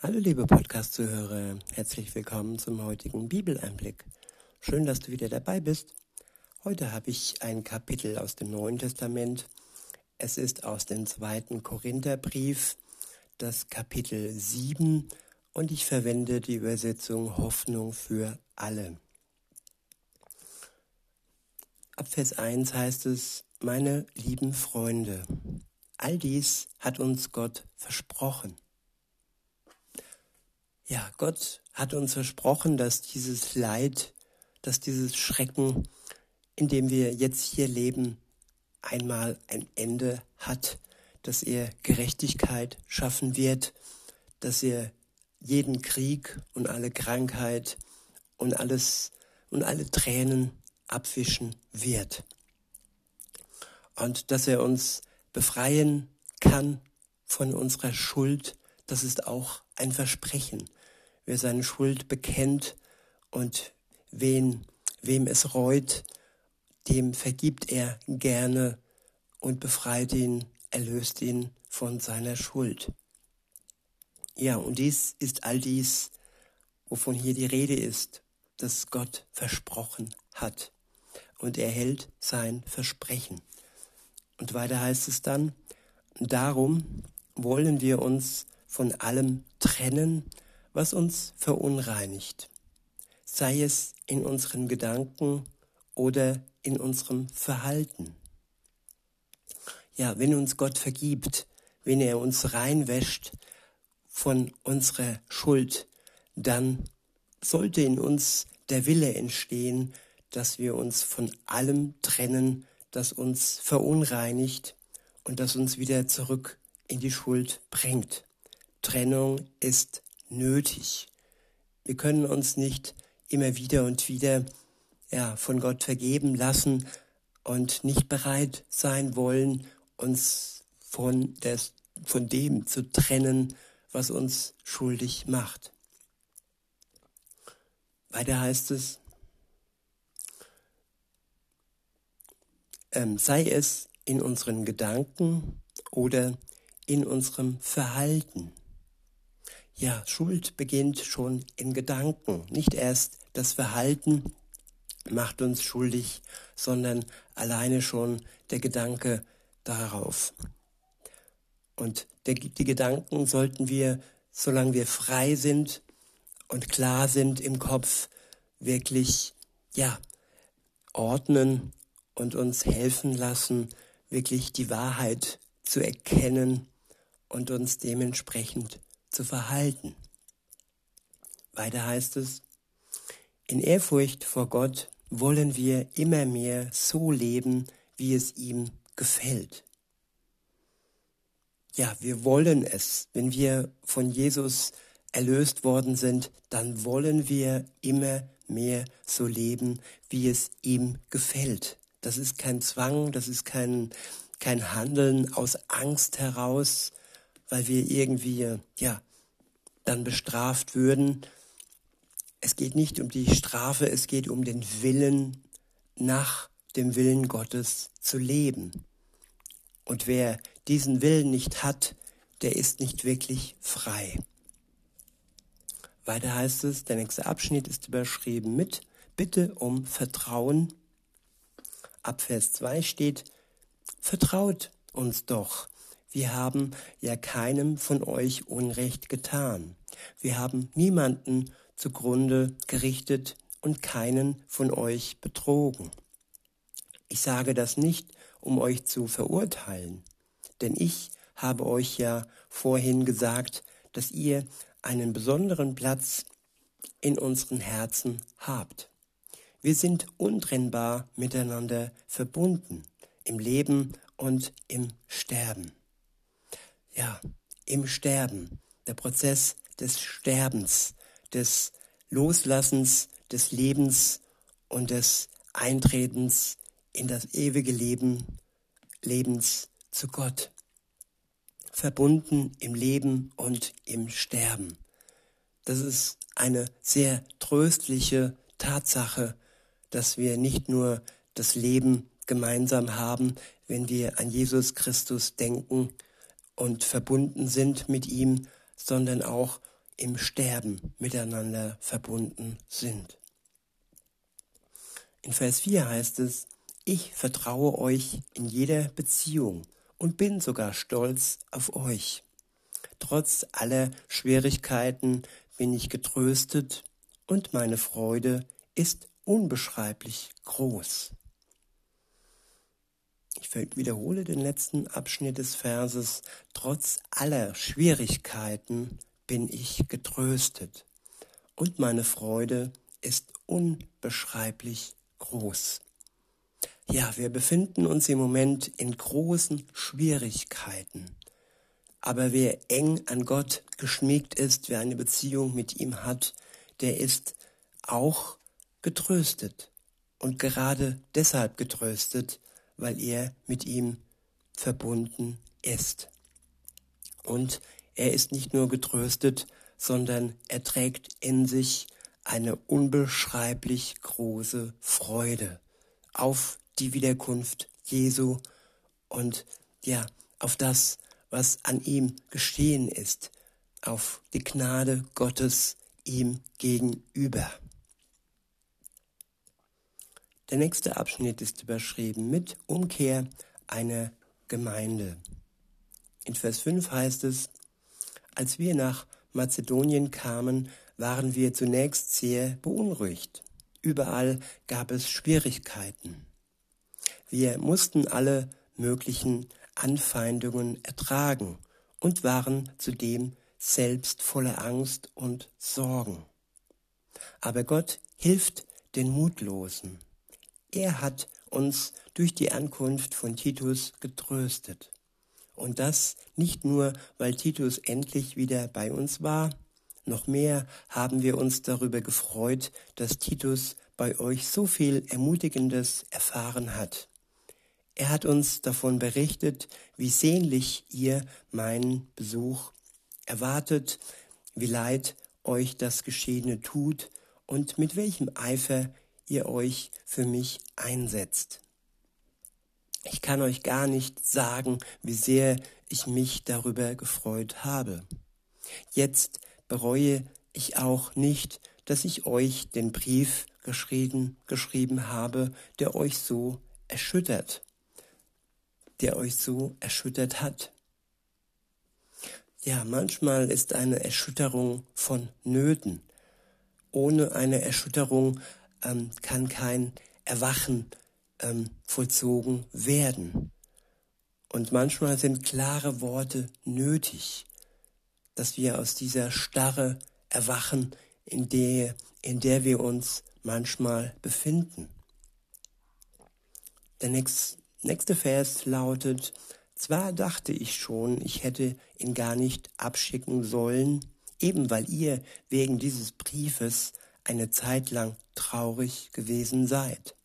Hallo liebe Podcast-Zuhörer, herzlich willkommen zum heutigen Bibeleinblick. Schön, dass du wieder dabei bist. Heute habe ich ein Kapitel aus dem Neuen Testament. Es ist aus dem zweiten Korintherbrief, das Kapitel 7 und ich verwende die Übersetzung Hoffnung für alle. Ab Vers 1 heißt es, meine lieben Freunde, all dies hat uns Gott versprochen. Ja, Gott hat uns versprochen, dass dieses Leid, dass dieses Schrecken, in dem wir jetzt hier leben, einmal ein Ende hat, dass er Gerechtigkeit schaffen wird, dass er jeden Krieg und alle Krankheit und alles und alle Tränen abwischen wird. Und dass er uns befreien kann von unserer Schuld, das ist auch ein Versprechen wer seine Schuld bekennt und wen, wem es reut, dem vergibt er gerne und befreit ihn, erlöst ihn von seiner Schuld. Ja, und dies ist all dies, wovon hier die Rede ist, dass Gott versprochen hat. Und er hält sein Versprechen. Und weiter heißt es dann, darum wollen wir uns von allem trennen, was uns verunreinigt, sei es in unseren Gedanken oder in unserem Verhalten. Ja, wenn uns Gott vergibt, wenn er uns reinwäscht von unserer Schuld, dann sollte in uns der Wille entstehen, dass wir uns von allem trennen, das uns verunreinigt und das uns wieder zurück in die Schuld bringt. Trennung ist nötig. Wir können uns nicht immer wieder und wieder ja, von Gott vergeben lassen und nicht bereit sein wollen, uns von, des, von dem zu trennen, was uns schuldig macht. Weiter heißt es, ähm, sei es in unseren Gedanken oder in unserem Verhalten. Ja, Schuld beginnt schon in Gedanken. Nicht erst das Verhalten macht uns schuldig, sondern alleine schon der Gedanke darauf. Und der, die Gedanken sollten wir, solange wir frei sind und klar sind im Kopf, wirklich, ja, ordnen und uns helfen lassen, wirklich die Wahrheit zu erkennen und uns dementsprechend zu verhalten. Weiter heißt es, in Ehrfurcht vor Gott wollen wir immer mehr so leben, wie es ihm gefällt. Ja, wir wollen es. Wenn wir von Jesus erlöst worden sind, dann wollen wir immer mehr so leben, wie es ihm gefällt. Das ist kein Zwang, das ist kein, kein Handeln aus Angst heraus, weil wir irgendwie, ja, dann bestraft würden. Es geht nicht um die Strafe, es geht um den Willen, nach dem Willen Gottes zu leben. Und wer diesen Willen nicht hat, der ist nicht wirklich frei. Weiter heißt es, der nächste Abschnitt ist überschrieben mit Bitte um Vertrauen. Ab Vers 2 steht, Vertraut uns doch, wir haben ja keinem von euch Unrecht getan. Wir haben niemanden zugrunde gerichtet und keinen von euch betrogen. Ich sage das nicht, um euch zu verurteilen, denn ich habe euch ja vorhin gesagt, dass ihr einen besonderen Platz in unseren Herzen habt. Wir sind untrennbar miteinander verbunden, im Leben und im Sterben ja, im Sterben, der Prozess des Sterbens, des Loslassens des Lebens und des Eintretens in das ewige Leben, Lebens zu Gott. Verbunden im Leben und im Sterben. Das ist eine sehr tröstliche Tatsache, dass wir nicht nur das Leben gemeinsam haben, wenn wir an Jesus Christus denken, und verbunden sind mit ihm, sondern auch im Sterben miteinander verbunden sind. In Vers 4 heißt es, ich vertraue euch in jeder Beziehung und bin sogar stolz auf euch. Trotz aller Schwierigkeiten bin ich getröstet und meine Freude ist unbeschreiblich groß. Ich wiederhole den letzten Abschnitt des Verses. Trotz aller Schwierigkeiten bin ich getröstet und meine Freude ist unbeschreiblich groß. Ja, wir befinden uns im Moment in großen Schwierigkeiten. Aber wer eng an Gott geschmiegt ist, wer eine Beziehung mit ihm hat, der ist auch getröstet. Und gerade deshalb getröstet, weil er mit ihm verbunden ist. Und er ist nicht nur getröstet, sondern er trägt in sich eine unbeschreiblich große Freude auf die Wiederkunft Jesu und ja, auf das, was an ihm geschehen ist, auf die Gnade Gottes ihm gegenüber. Der nächste Abschnitt ist überschrieben mit Umkehr einer Gemeinde. In Vers 5 heißt es, als wir nach Mazedonien kamen, waren wir zunächst sehr beunruhigt. Überall gab es Schwierigkeiten. Wir mussten alle möglichen Anfeindungen ertragen und waren zudem selbst voller Angst und Sorgen. Aber Gott hilft den Mutlosen. Er hat uns durch die Ankunft von Titus getröstet. Und das nicht nur, weil Titus endlich wieder bei uns war, noch mehr haben wir uns darüber gefreut, dass Titus bei euch so viel Ermutigendes erfahren hat. Er hat uns davon berichtet, wie sehnlich ihr meinen Besuch erwartet, wie leid euch das Geschehene tut und mit welchem Eifer ihr euch für mich einsetzt. Ich kann euch gar nicht sagen, wie sehr ich mich darüber gefreut habe. Jetzt bereue ich auch nicht, dass ich euch den Brief geschrieben, geschrieben habe, der euch so erschüttert, der euch so erschüttert hat. Ja, manchmal ist eine Erschütterung von Nöten. Ohne eine Erschütterung ähm, kann kein Erwachen ähm, vollzogen werden. Und manchmal sind klare Worte nötig, dass wir aus dieser Starre erwachen, in der, in der wir uns manchmal befinden. Der nächste, nächste Vers lautet, zwar dachte ich schon, ich hätte ihn gar nicht abschicken sollen, eben weil ihr wegen dieses Briefes eine Zeit lang traurig gewesen seid.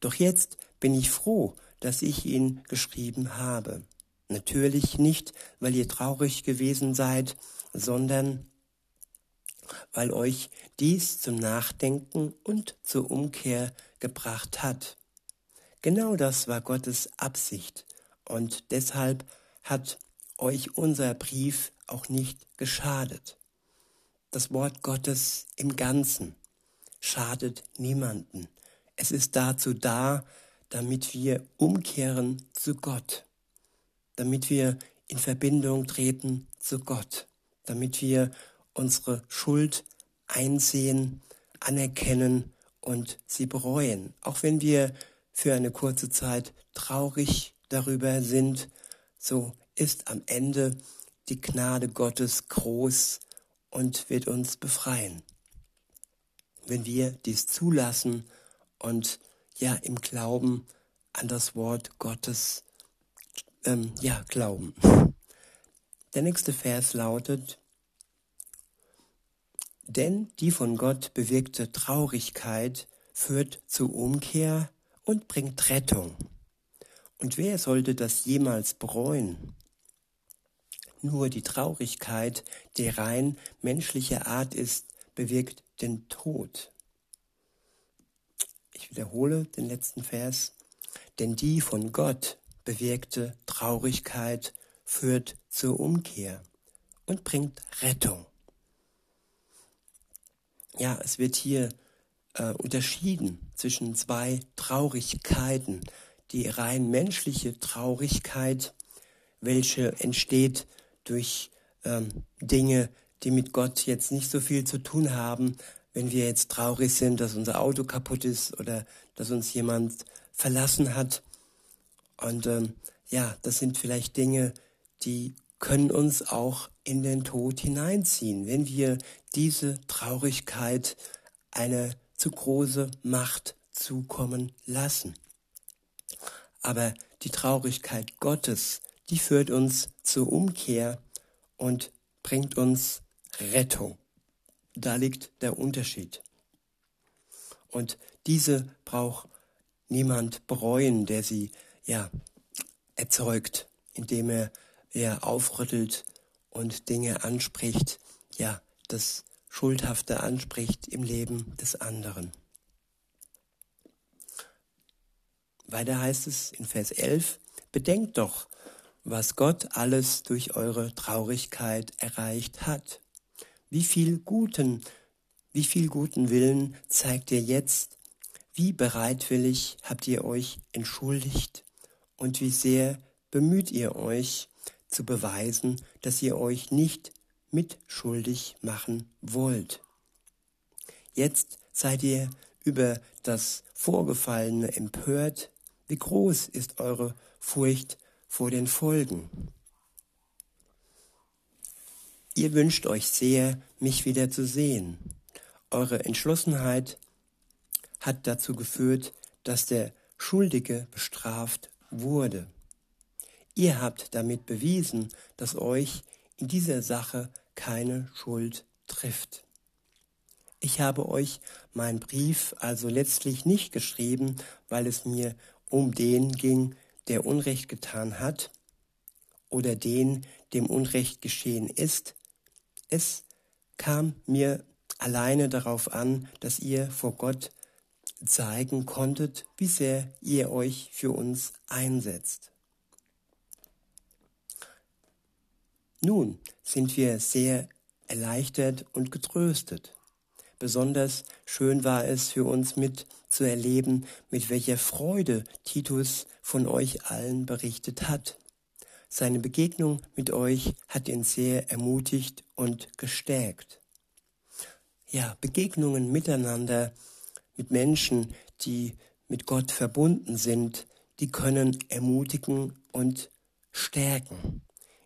Doch jetzt bin ich froh, dass ich ihn geschrieben habe. Natürlich nicht, weil ihr traurig gewesen seid, sondern weil euch dies zum Nachdenken und zur Umkehr gebracht hat. Genau das war Gottes Absicht und deshalb hat euch unser Brief auch nicht geschadet. Das Wort Gottes im Ganzen schadet niemanden. Es ist dazu da, damit wir umkehren zu Gott, damit wir in Verbindung treten zu Gott, damit wir unsere Schuld einsehen, anerkennen und sie bereuen, auch wenn wir für eine kurze Zeit traurig darüber sind, so ist am Ende die Gnade Gottes groß und wird uns befreien. Wenn wir dies zulassen und ja im Glauben an das Wort Gottes ähm, ja glauben. Der nächste Vers lautet, denn die von Gott bewirkte Traurigkeit führt zu Umkehr und bringt Rettung. Und wer sollte das jemals bereuen? Nur die Traurigkeit, die rein menschlicher Art ist, bewirkt den Tod. Ich wiederhole den letzten Vers. Denn die von Gott bewirkte Traurigkeit führt zur Umkehr und bringt Rettung. ja, es wird hier äh, unterschieden zwischen zwei Traurigkeiten. Die rein menschliche Traurigkeit, welche entsteht durch ähm, Dinge, die mit Gott jetzt nicht so viel zu tun haben, wenn wir jetzt traurig sind, dass unser Auto kaputt ist oder dass uns jemand verlassen hat. Und ähm, ja, das sind vielleicht Dinge, die können uns auch in den Tod hineinziehen, wenn wir diese Traurigkeit eine zu große Macht zukommen lassen. Aber die Traurigkeit Gottes, die führt uns zur Umkehr und bringt uns Rettung. Da liegt der Unterschied. Und diese braucht niemand bereuen, der sie ja erzeugt, indem er, er aufrüttelt und Dinge anspricht, ja, das Schuldhafte anspricht im Leben des anderen. Weiter heißt es in Vers 11, bedenkt doch, was Gott alles durch eure Traurigkeit erreicht hat. Wie viel guten, wie viel guten Willen zeigt ihr jetzt? Wie bereitwillig habt ihr euch entschuldigt? Und wie sehr bemüht ihr euch zu beweisen, dass ihr euch nicht mitschuldig machen wollt? Jetzt seid ihr über das Vorgefallene empört. Wie groß ist eure Furcht vor den Folgen. Ihr wünscht euch sehr, mich wieder zu sehen. Eure Entschlossenheit hat dazu geführt, dass der Schuldige bestraft wurde. Ihr habt damit bewiesen, dass euch in dieser Sache keine Schuld trifft. Ich habe euch meinen Brief also letztlich nicht geschrieben, weil es mir um den ging, der Unrecht getan hat oder den, dem Unrecht geschehen ist. Es kam mir alleine darauf an, dass ihr vor Gott zeigen konntet, wie sehr ihr euch für uns einsetzt. Nun sind wir sehr erleichtert und getröstet. Besonders schön war es für uns mit zu erleben, mit welcher Freude Titus von euch allen berichtet hat. Seine Begegnung mit euch hat ihn sehr ermutigt und gestärkt. Ja, Begegnungen miteinander mit Menschen, die mit Gott verbunden sind, die können ermutigen und stärken.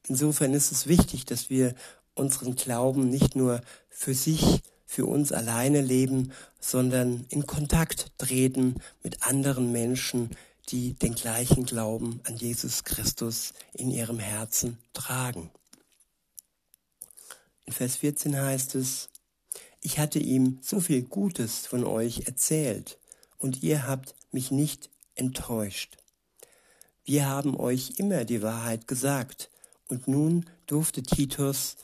Insofern ist es wichtig, dass wir unseren Glauben nicht nur für sich für uns alleine leben, sondern in Kontakt treten mit anderen Menschen, die den gleichen Glauben an Jesus Christus in ihrem Herzen tragen. In Vers 14 heißt es, ich hatte ihm so viel Gutes von euch erzählt und ihr habt mich nicht enttäuscht. Wir haben euch immer die Wahrheit gesagt und nun durfte Titus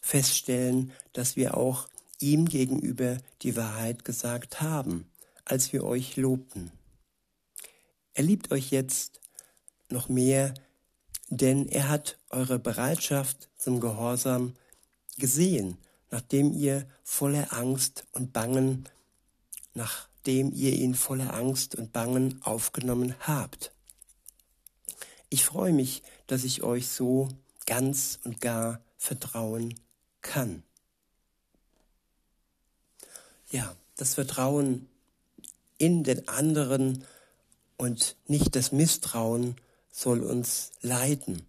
feststellen, dass wir auch ihm gegenüber die Wahrheit gesagt haben, als wir euch lobten. Er liebt euch jetzt noch mehr, denn er hat eure Bereitschaft zum Gehorsam gesehen, nachdem ihr voller Angst und Bangen, nachdem ihr ihn voller Angst und Bangen aufgenommen habt. Ich freue mich, dass ich euch so ganz und gar vertrauen kann ja, das Vertrauen in den anderen und nicht das Misstrauen soll uns leiten.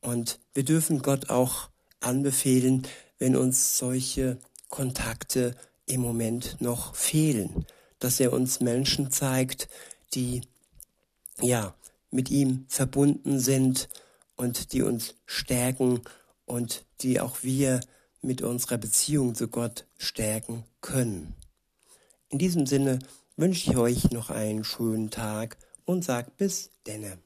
Und wir dürfen Gott auch anbefehlen, wenn uns solche Kontakte im Moment noch fehlen, dass er uns Menschen zeigt, die ja mit ihm verbunden sind und die uns stärken und die auch wir mit unserer Beziehung zu Gott stärken können. In diesem Sinne wünsche ich euch noch einen schönen Tag und sag bis denne.